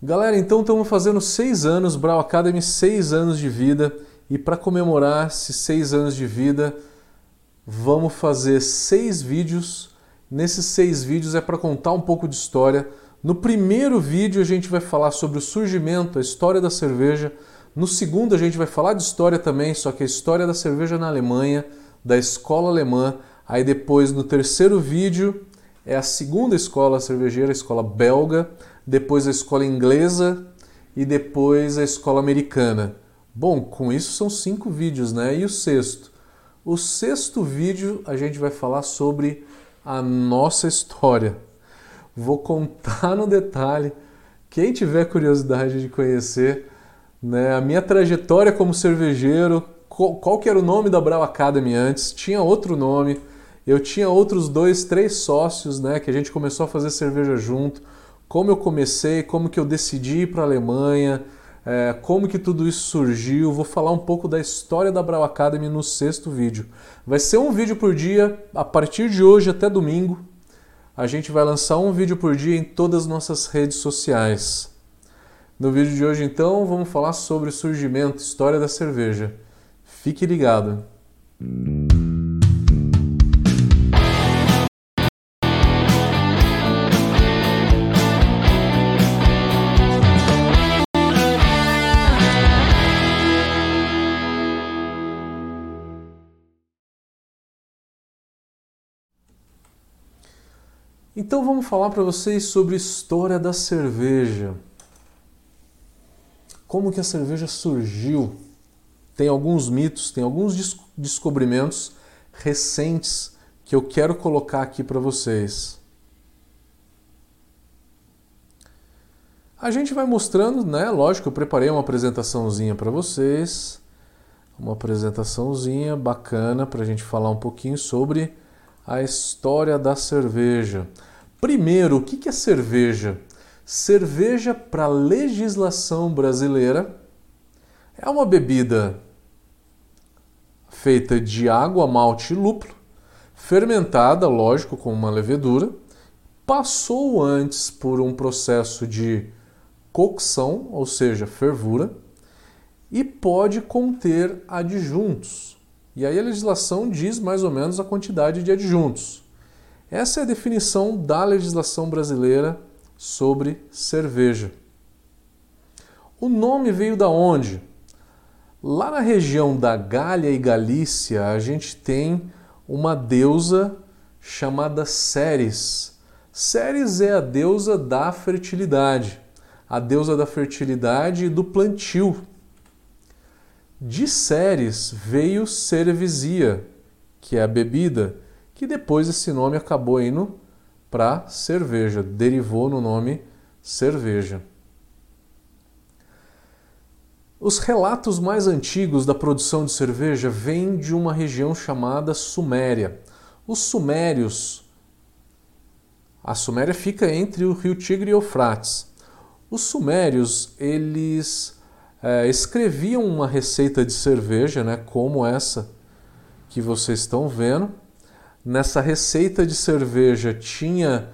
Galera, então estamos fazendo seis anos, Brau Academy, seis anos de vida. E para comemorar esses seis anos de vida, vamos fazer seis vídeos. Nesses seis vídeos é para contar um pouco de história. No primeiro vídeo a gente vai falar sobre o surgimento, a história da cerveja. No segundo a gente vai falar de história também, só que a história da cerveja na Alemanha, da escola alemã. Aí depois no terceiro vídeo é a segunda escola cervejeira, a escola belga depois a escola inglesa e depois a escola americana. Bom, com isso são cinco vídeos, né? E o sexto? O sexto vídeo a gente vai falar sobre a nossa história. Vou contar no detalhe. Quem tiver curiosidade de conhecer né, a minha trajetória como cervejeiro, qual, qual era o nome da Brau Academy antes, tinha outro nome. Eu tinha outros dois, três sócios, né, que a gente começou a fazer cerveja junto como eu comecei, como que eu decidi ir para a Alemanha, é, como que tudo isso surgiu. Vou falar um pouco da história da Brau Academy no sexto vídeo. Vai ser um vídeo por dia, a partir de hoje até domingo. A gente vai lançar um vídeo por dia em todas as nossas redes sociais. No vídeo de hoje, então, vamos falar sobre o surgimento, história da cerveja. Fique ligado! Então vamos falar para vocês sobre história da cerveja. Como que a cerveja surgiu? Tem alguns mitos, tem alguns descobrimentos recentes que eu quero colocar aqui para vocês. A gente vai mostrando, né? Lógico, eu preparei uma apresentaçãozinha para vocês, uma apresentaçãozinha bacana para a gente falar um pouquinho sobre a história da cerveja. Primeiro, o que é cerveja? Cerveja, para a legislação brasileira, é uma bebida feita de água, malte e lúpulo, fermentada, lógico, com uma levedura, passou antes por um processo de cocção, ou seja, fervura, e pode conter adjuntos. E aí a legislação diz mais ou menos a quantidade de adjuntos. Essa é a definição da legislação brasileira sobre cerveja. O nome veio da onde? Lá na região da Gália e Galícia, a gente tem uma deusa chamada Ceres. Ceres é a deusa da fertilidade, a deusa da fertilidade e do plantio. De Ceres veio Cerevisia, que é a bebida, que depois esse nome acabou indo para cerveja, derivou no nome cerveja. Os relatos mais antigos da produção de cerveja vêm de uma região chamada Suméria. Os sumérios. A Suméria fica entre o rio Tigre e o Eufrates. Os sumérios, eles é, escreviam uma receita de cerveja, né, como essa que vocês estão vendo, Nessa receita de cerveja tinha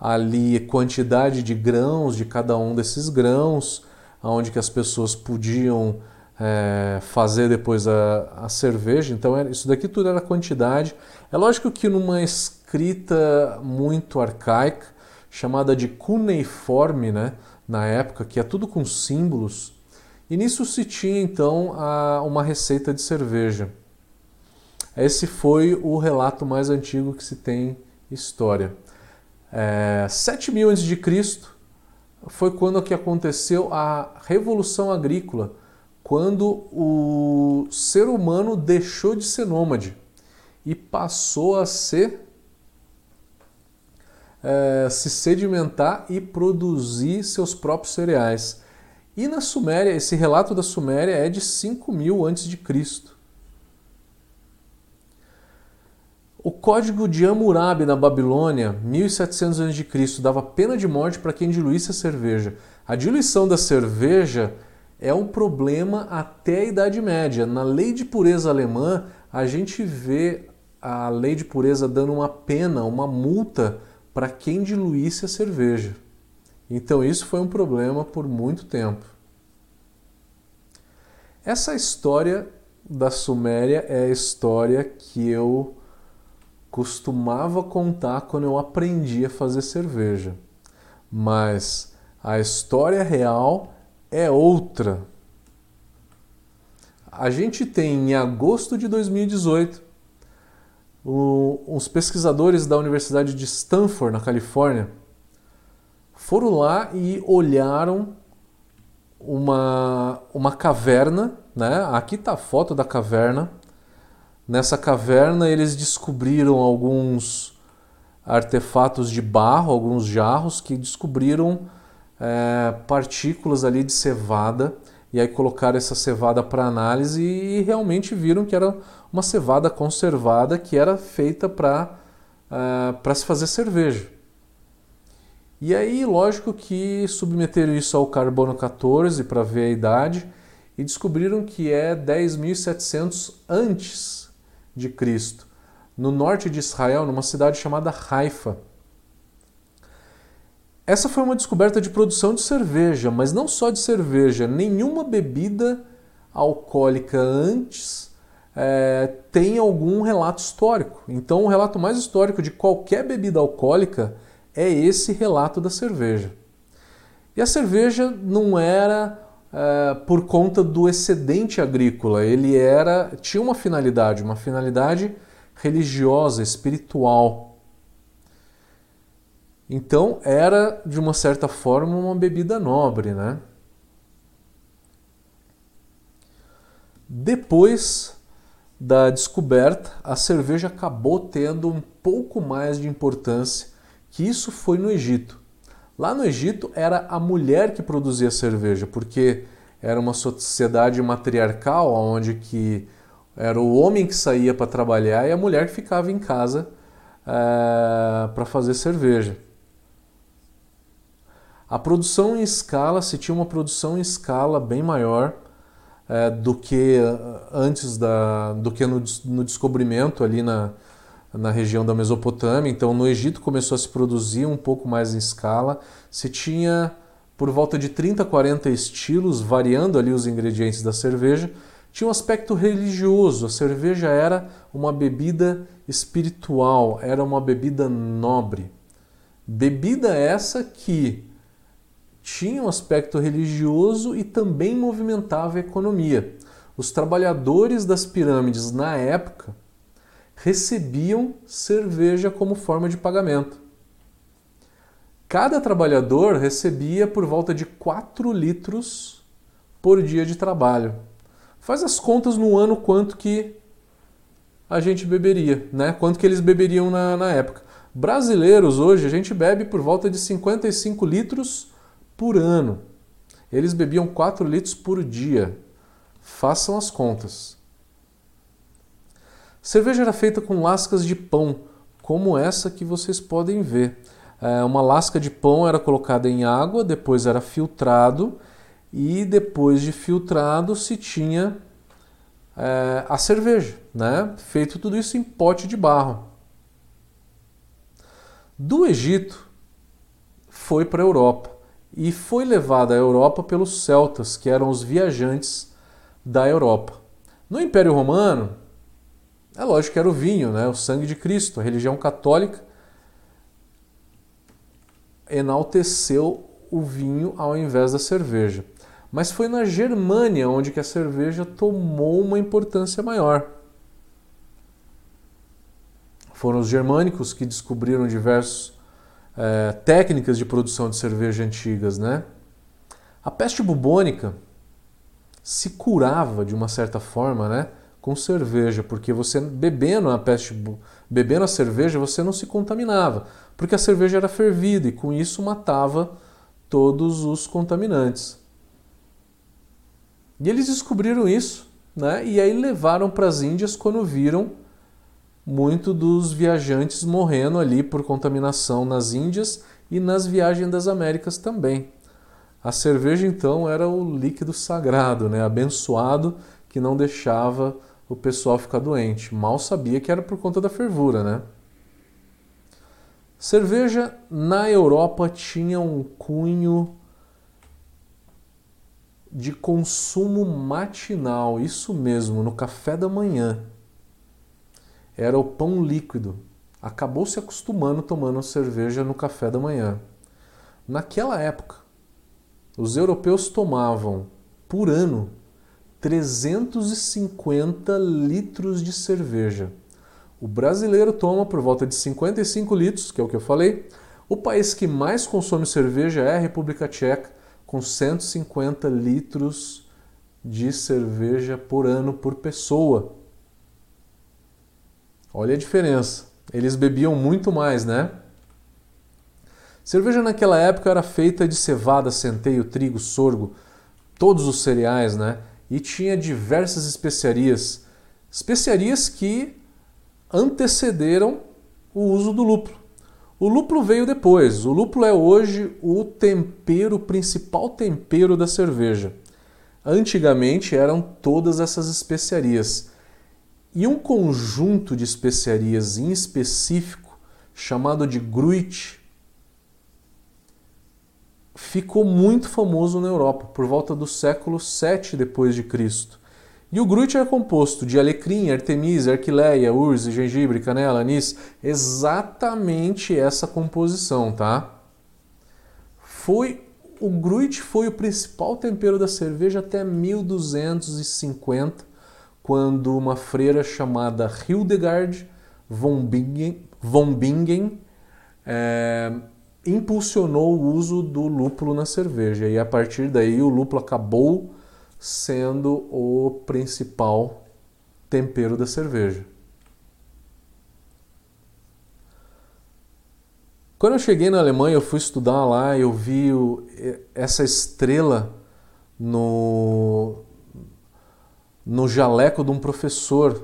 ali quantidade de grãos de cada um desses grãos, onde que as pessoas podiam é, fazer depois a, a cerveja. Então era, isso daqui tudo era quantidade. É lógico que numa escrita muito arcaica, chamada de cuneiforme, né, na época, que é tudo com símbolos, e nisso se tinha então uma receita de cerveja. Esse foi o relato mais antigo que se tem história. É, 7000 a.C. foi quando que aconteceu a Revolução Agrícola, quando o ser humano deixou de ser nômade e passou a ser é, se sedimentar e produzir seus próprios cereais. E na Suméria, esse relato da Suméria é de 5000 a.C. O código de Hammurabi na Babilônia, 1700 a.C., dava pena de morte para quem diluísse a cerveja. A diluição da cerveja é um problema até a Idade Média. Na lei de pureza alemã, a gente vê a lei de pureza dando uma pena, uma multa para quem diluísse a cerveja. Então isso foi um problema por muito tempo. Essa história da Suméria é a história que eu costumava contar quando eu aprendi a fazer cerveja. Mas a história real é outra. A gente tem em agosto de 2018 o, os pesquisadores da Universidade de Stanford, na Califórnia, foram lá e olharam uma, uma caverna, né? Aqui está a foto da caverna. Nessa caverna eles descobriram alguns artefatos de barro, alguns jarros que descobriram é, partículas ali de cevada e aí colocaram essa cevada para análise e realmente viram que era uma cevada conservada que era feita para uh, se fazer cerveja. E aí, lógico que submeteram isso ao carbono 14 para ver a idade e descobriram que é 10.700 antes de Cristo, no norte de Israel, numa cidade chamada Haifa. Essa foi uma descoberta de produção de cerveja, mas não só de cerveja, nenhuma bebida alcoólica antes é, tem algum relato histórico. Então, o relato mais histórico de qualquer bebida alcoólica é esse relato da cerveja. E a cerveja não era é, por conta do excedente agrícola, ele era tinha uma finalidade, uma finalidade religiosa, espiritual. Então era de uma certa forma uma bebida nobre, né? Depois da descoberta, a cerveja acabou tendo um pouco mais de importância que isso foi no Egito. Lá no Egito era a mulher que produzia cerveja, porque era uma sociedade matriarcal onde que era o homem que saía para trabalhar e a mulher que ficava em casa é, para fazer cerveja. A produção em escala, se tinha uma produção em escala bem maior é, do que antes da, do que no, no descobrimento ali na, na região da Mesopotâmia. Então, no Egito começou a se produzir um pouco mais em escala. Se tinha por volta de 30 a 40 estilos, variando ali os ingredientes da cerveja. Tinha um aspecto religioso. A cerveja era uma bebida espiritual, era uma bebida nobre. Bebida essa que tinha um aspecto religioso e também movimentava a economia. Os trabalhadores das pirâmides na época recebiam cerveja como forma de pagamento. Cada trabalhador recebia por volta de 4 litros por dia de trabalho. Faz as contas no ano quanto que a gente beberia, né? Quanto que eles beberiam na, na época. Brasileiros hoje a gente bebe por volta de 55 litros por ano. Eles bebiam 4 litros por dia. Façam as contas. Cerveja era feita com lascas de pão, como essa que vocês podem ver. É, uma lasca de pão era colocada em água, depois era filtrado e depois de filtrado se tinha é, a cerveja, né? Feito tudo isso em pote de barro. Do Egito foi para a Europa e foi levada à Europa pelos celtas, que eram os viajantes da Europa. No Império Romano, é lógico que era o vinho, né? o sangue de Cristo. A religião católica enalteceu o vinho ao invés da cerveja. Mas foi na Germânia onde que a cerveja tomou uma importância maior. Foram os germânicos que descobriram diversas é, técnicas de produção de cerveja antigas, né? A peste bubônica se curava de uma certa forma, né? Com cerveja, porque você bebendo a peste, bebendo a cerveja, você não se contaminava, porque a cerveja era fervida e com isso matava todos os contaminantes. E eles descobriram isso, né? E aí levaram para as Índias quando viram muito dos viajantes morrendo ali por contaminação nas Índias e nas viagens das Américas também. A cerveja então era o líquido sagrado, né? abençoado que não deixava o pessoal ficar doente. Mal sabia que era por conta da fervura, né? Cerveja na Europa tinha um cunho de consumo matinal, isso mesmo, no café da manhã. Era o pão líquido. Acabou se acostumando tomando cerveja no café da manhã. Naquela época, os europeus tomavam por ano 350 litros de cerveja. O brasileiro toma por volta de 55 litros, que é o que eu falei. O país que mais consome cerveja é a República Tcheca, com 150 litros de cerveja por ano por pessoa. Olha a diferença. Eles bebiam muito mais, né? Cerveja naquela época era feita de cevada, centeio, trigo, sorgo, todos os cereais, né? E tinha diversas especiarias. Especiarias que antecederam o uso do lúpulo. O lúpulo veio depois. O lúpulo é hoje o tempero, o principal tempero da cerveja. Antigamente eram todas essas especiarias. E um conjunto de especiarias em específico, chamado de Gruit, ficou muito famoso na Europa por volta do século 7 depois de Cristo. E o Gruit é composto de alecrim, artemisia, arquileia, urze, gengibre, canela, anis, exatamente essa composição, tá? Foi o Gruit foi o principal tempero da cerveja até 1250 quando uma freira chamada Hildegard von Bingen, von Bingen é, impulsionou o uso do lúpulo na cerveja. E a partir daí o lúpulo acabou sendo o principal tempero da cerveja. Quando eu cheguei na Alemanha, eu fui estudar lá, eu vi essa estrela no, no jaleco de um professor.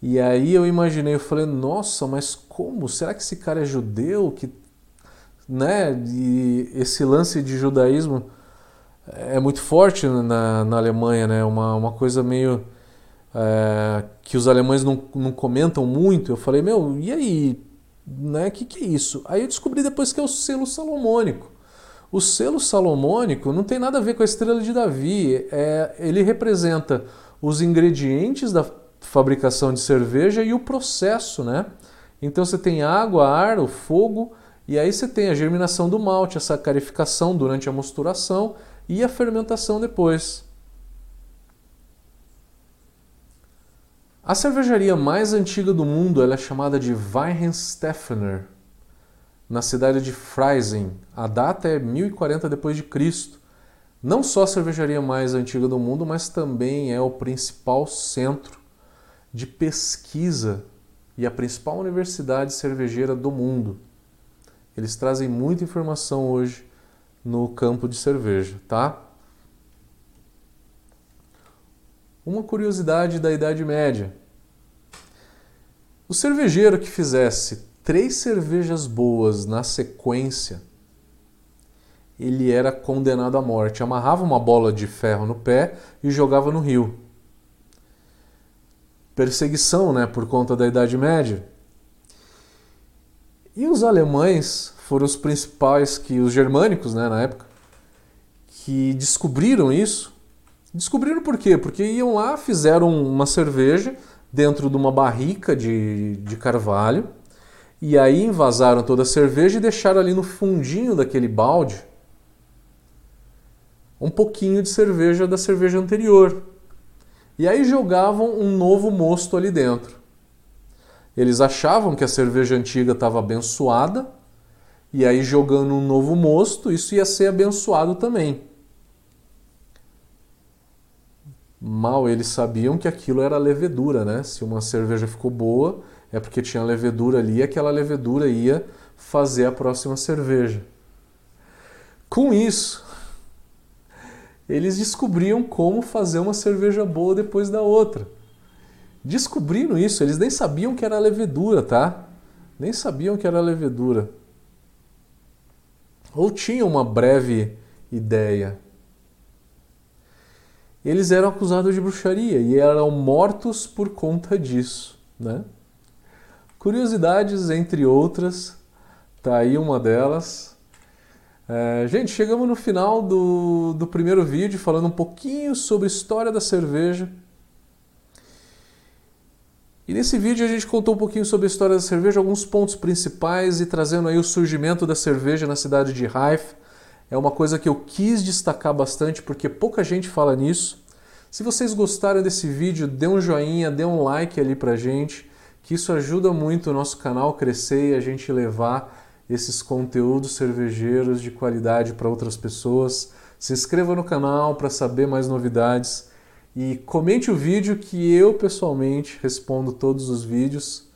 E aí eu imaginei, eu falei, nossa, mas como? Será que esse cara é judeu? Que, né? E esse lance de judaísmo é muito forte na, na Alemanha, né? Uma, uma coisa meio é, que os alemães não, não comentam muito. Eu falei, meu, e aí? Né? Que que é isso? Aí eu descobri depois que é o selo salomônico. O selo salomônico não tem nada a ver com a estrela de Davi. É, ele representa os ingredientes da fabricação de cerveja e o processo, né? Então você tem água, ar, o fogo, e aí você tem a germinação do malte, a sacarificação durante a mosturação e a fermentação depois. A cervejaria mais antiga do mundo é chamada de Weihenstephaner na cidade de Freising. A data é 1040 depois de Cristo. Não só a cervejaria mais antiga do mundo, mas também é o principal centro de pesquisa e a principal universidade cervejeira do mundo. Eles trazem muita informação hoje no campo de cerveja, tá? Uma curiosidade da Idade Média. O cervejeiro que fizesse três cervejas boas na sequência, ele era condenado à morte. Amarrava uma bola de ferro no pé e jogava no rio. Perseguição, né, por conta da Idade Média. E os alemães foram os principais que os germânicos, né, na época, que descobriram isso. Descobriram por quê? Porque iam lá, fizeram uma cerveja dentro de uma barrica de, de carvalho e aí envasaram toda a cerveja e deixaram ali no fundinho daquele balde um pouquinho de cerveja da cerveja anterior. E aí jogavam um novo mosto ali dentro. Eles achavam que a cerveja antiga estava abençoada, e aí jogando um novo mosto, isso ia ser abençoado também. Mal eles sabiam que aquilo era levedura, né? Se uma cerveja ficou boa, é porque tinha levedura ali e aquela levedura ia fazer a próxima cerveja. Com isso, eles descobriam como fazer uma cerveja boa depois da outra. Descobriram isso, eles nem sabiam que era levedura, tá? Nem sabiam que era levedura. Ou tinham uma breve ideia. Eles eram acusados de bruxaria e eram mortos por conta disso, né? Curiosidades, entre outras, Tá aí uma delas. É, gente, chegamos no final do, do primeiro vídeo falando um pouquinho sobre a história da cerveja. E nesse vídeo a gente contou um pouquinho sobre a história da cerveja, alguns pontos principais e trazendo aí o surgimento da cerveja na cidade de Haifa. É uma coisa que eu quis destacar bastante porque pouca gente fala nisso. Se vocês gostaram desse vídeo, dê um joinha, dê um like ali pra gente, que isso ajuda muito o nosso canal crescer e a gente levar esses conteúdos cervejeiros de qualidade para outras pessoas. Se inscreva no canal para saber mais novidades e comente o vídeo que eu pessoalmente respondo todos os vídeos.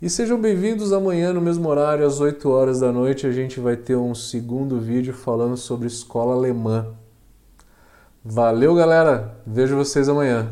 E sejam bem-vindos amanhã no mesmo horário, às 8 horas da noite, a gente vai ter um segundo vídeo falando sobre escola alemã. Valeu, galera! Vejo vocês amanhã.